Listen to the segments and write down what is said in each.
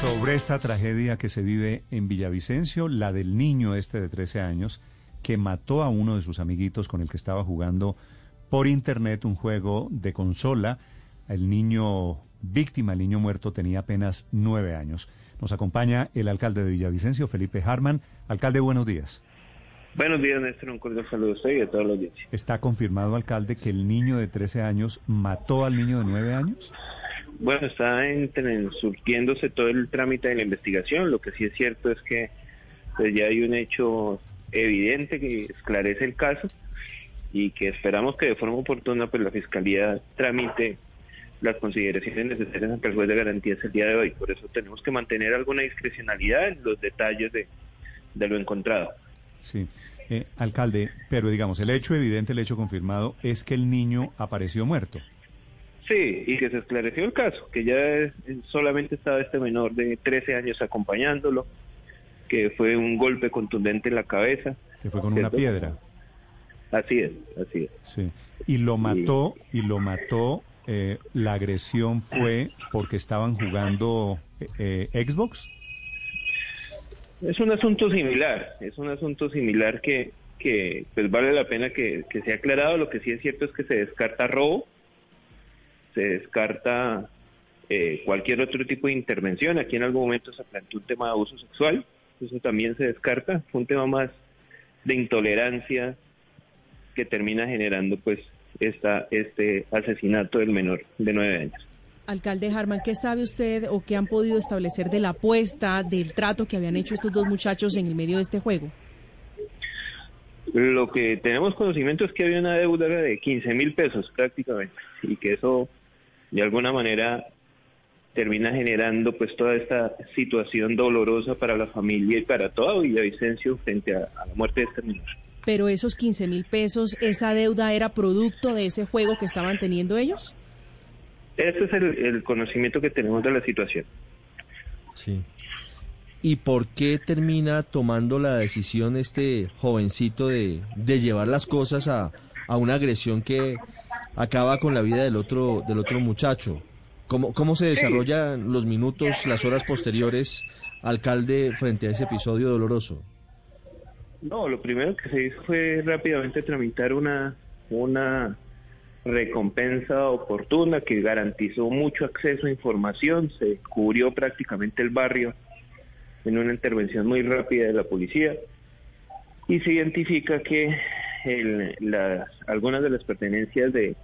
sobre esta tragedia que se vive en Villavicencio, la del niño este de 13 años que mató a uno de sus amiguitos con el que estaba jugando por internet un juego de consola. El niño víctima, el niño muerto, tenía apenas nueve años. Nos acompaña el alcalde de Villavicencio, Felipe Harman. Alcalde, buenos días. Buenos días, Néstor. Un cordial saludo a usted y a todos los audiencia. ¿Está confirmado, alcalde, que el niño de 13 años mató al niño de nueve años? Bueno, está en, surtiéndose todo el trámite de la investigación. Lo que sí es cierto es que pues, ya hay un hecho evidente que esclarece el caso y que esperamos que de forma oportuna pues la Fiscalía tramite las consideraciones necesarias ante el juez de garantías el día de hoy. Por eso tenemos que mantener alguna discrecionalidad en los detalles de, de lo encontrado. Sí, eh, alcalde, pero digamos, el hecho evidente, el hecho confirmado es que el niño apareció muerto. Sí, y que se esclareció el caso, que ya solamente estaba este menor de 13 años acompañándolo, que fue un golpe contundente en la cabeza. Que fue con una piedra. Así es, así es. Sí. Y lo mató, y lo mató, eh, la agresión fue porque estaban jugando eh, Xbox. Es un asunto similar, es un asunto similar que, que pues vale la pena que, que sea aclarado. Lo que sí es cierto es que se descarta robo, se descarta eh, cualquier otro tipo de intervención. Aquí en algún momento se planteó un tema de abuso sexual, eso también se descarta. Fue un tema más de intolerancia que termina generando pues esta, este asesinato del menor de nueve años. Alcalde Harman, ¿qué sabe usted o qué han podido establecer de la apuesta, del trato que habían hecho estos dos muchachos en el medio de este juego? Lo que tenemos conocimiento es que había una deuda de 15 mil pesos prácticamente y que eso de alguna manera termina generando pues toda esta situación dolorosa para la familia y para todo Villavicencio frente a, la muerte de este niño. Pero esos 15 mil pesos, ¿esa deuda era producto de ese juego que estaban teniendo ellos? Ese es el, conocimiento que tenemos de la situación. Sí. ¿Y por qué termina tomando la decisión este jovencito de, de llevar las cosas a, a una agresión que acaba con la vida del otro, del otro muchacho. ¿Cómo, cómo se desarrollan los minutos, las horas posteriores, alcalde, frente a ese episodio doloroso? No, lo primero que se hizo fue rápidamente tramitar una, una recompensa oportuna que garantizó mucho acceso a información, se cubrió prácticamente el barrio en una intervención muy rápida de la policía. Y se identifica que las, algunas de las pertenencias de,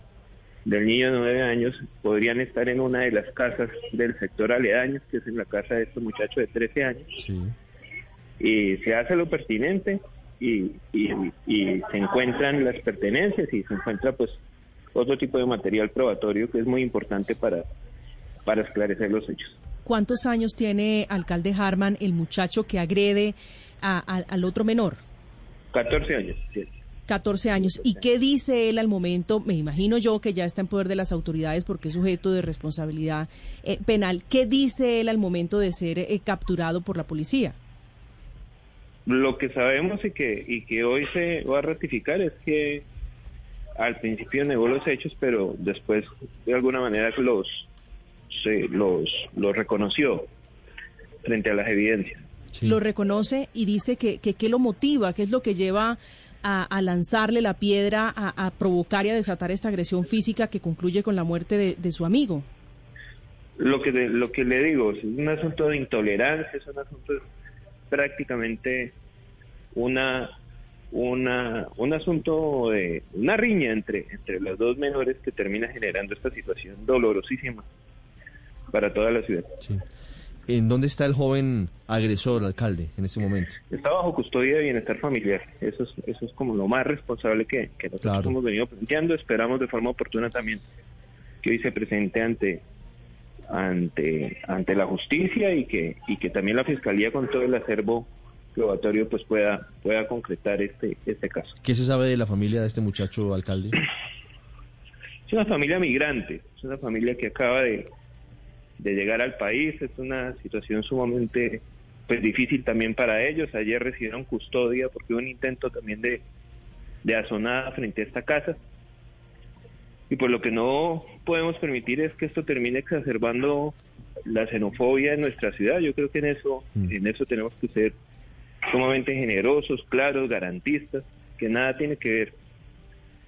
del niño de nueve años podrían estar en una de las casas del sector aledaño, que es en la casa de este muchacho de 13 años. Y se hace lo pertinente y, y, se encuentran las pertenencias y se encuentra pues otro tipo de material probatorio que es muy importante para, para esclarecer los hechos. ¿Cuántos años tiene alcalde Harman el muchacho que agrede al otro menor? 14 años. Sí. 14 años. ¿Y qué dice él al momento? Me imagino yo que ya está en poder de las autoridades porque es sujeto de responsabilidad eh, penal. ¿Qué dice él al momento de ser eh, capturado por la policía? Lo que sabemos y que, y que hoy se va a ratificar es que al principio negó los hechos, pero después de alguna manera los, se, los, los reconoció frente a las evidencias. Lo reconoce y dice que, que qué lo motiva, qué es lo que lleva a, lanzarle la piedra, a, provocar y a desatar esta agresión física que concluye con la muerte de, su amigo? Lo que, lo que le digo, es un asunto de intolerancia, es un asunto prácticamente una una un asunto de una riña entre entre los dos menores que termina generando esta situación dolorosísima para toda la ciudad. ¿En dónde está el joven agresor, alcalde, en este momento? Está bajo custodia de bienestar familiar. Eso es, eso es como lo más responsable que, nosotros hemos venido planteando. Esperamos de forma oportuna también que hoy se presente ante ante ante la justicia y que y que también la fiscalía con todo el acervo probatorio pues pueda pueda concretar este este caso. ¿Qué se sabe de la familia de este muchacho alcalde? Es una familia migrante, es una familia que acaba de de llegar al país. Es una situación sumamente pues difícil también para ellos. Ayer recibieron custodia porque hubo un intento también de, de azonada frente a esta casa. Y pues lo que no podemos permitir es que esto termine exacerbando la xenofobia en nuestra ciudad. Yo creo que en eso, Mm. en eso tenemos que ser sumamente generosos, claros, garantistas, que nada tiene que ver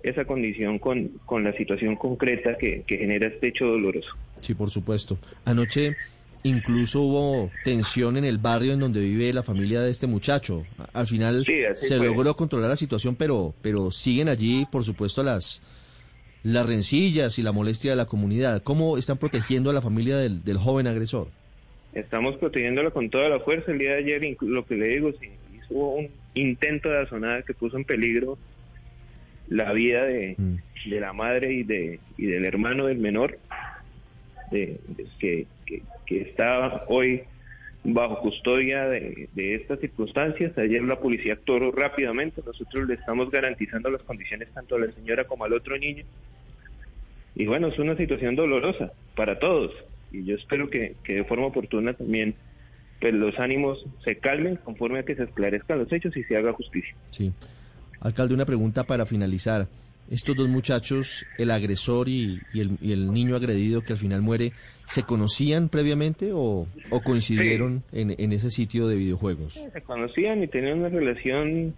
esa condición con, con la situación concreta que, que genera este hecho doloroso. Sí, por supuesto. Anoche incluso hubo tensión en el barrio en donde vive la familia de este muchacho. Al final Sí, se fue. logró controlar la situación, pero, pero siguen allí, por supuesto, las, las rencillas y la molestia de la comunidad. ¿Cómo están protegiendo a la familia del, del joven agresor? Estamos protegiéndola con toda la fuerza. El día de ayer, lo que le digo, se hizo un intento de azonada que puso en peligro la vida de, Mm. de la madre y de y del hermano del menor, de, de- que, que, que está hoy bajo custodia de, de estas circunstancias. Ayer la policía actuó rápidamente. Nosotros le estamos garantizando las condiciones tanto a la señora como al otro niño. Y bueno, es una situación dolorosa para todos. Y yo espero que, que de forma oportuna también pues los ánimos se calmen conforme a que se esclarezcan los hechos y se haga justicia. Sí. Alcalde, una pregunta para finalizar. Estos dos muchachos, el agresor y, y el, y el niño agredido que al final muere, ¿se conocían previamente o, o coincidieron en, en ese sitio de videojuegos? Se conocían y tenían una relación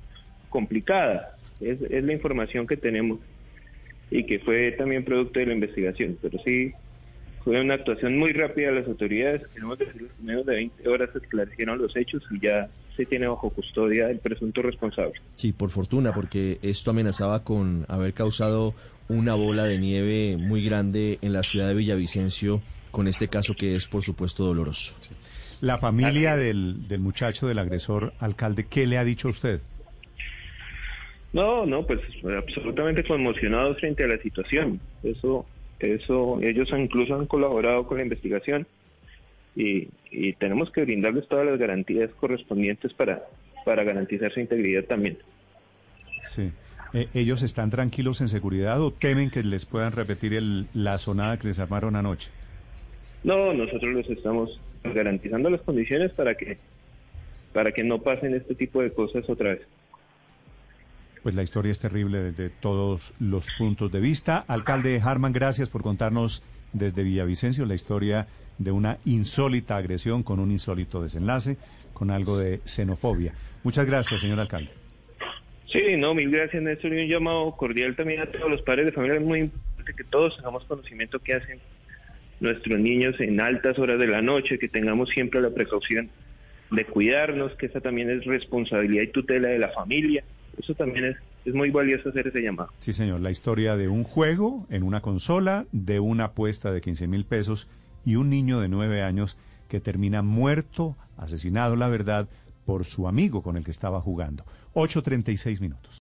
complicada. Es, es la información que tenemos y que fue también producto de la investigación. Pero sí, fue una actuación muy rápida de las autoridades. Queremos decir que en menos de 20 horas se esclarecieron los hechos y ya se tiene bajo custodia el presunto responsable. Sí, por fortuna, porque esto amenazaba con haber causado una bola de nieve muy grande en la ciudad de Villavicencio, con este caso que es, por supuesto, doloroso. La familia del, del muchacho, del agresor, alcalde, ¿qué le ha dicho a usted? No, no, pues absolutamente conmocionados frente a la situación. Eso, eso, ellos incluso han colaborado con la investigación y, y tenemos que brindarles todas las garantías correspondientes para, para garantizar su integridad también. Sí. Eh, ¿Ellos están tranquilos en seguridad o temen que les puedan repetir el, la sonada que les armaron anoche? No, nosotros les estamos garantizando las condiciones para que para que no pasen este tipo de cosas otra vez. Pues la historia es terrible desde todos los puntos de vista. Alcalde Harman, gracias por contarnos desde Villavicencio la historia de una insólita agresión con un insólito desenlace, con algo de xenofobia. Muchas gracias, señor alcalde. Sí, no, mil gracias, Néstor, y un llamado cordial también a todos los padres de familia. Es muy importante que todos tengamos conocimiento que hacen nuestros niños en altas horas de la noche, que tengamos siempre la precaución de cuidarnos, que esa también es responsabilidad y tutela de la familia. Eso también es, es muy valioso hacer ese llamado. Sí, señor, la historia de un juego en una consola, de una apuesta de 15 mil pesos y un niño de nueve años que termina muerto, asesinado, la verdad, por su amigo con el que estaba jugando. 8.36 minutos.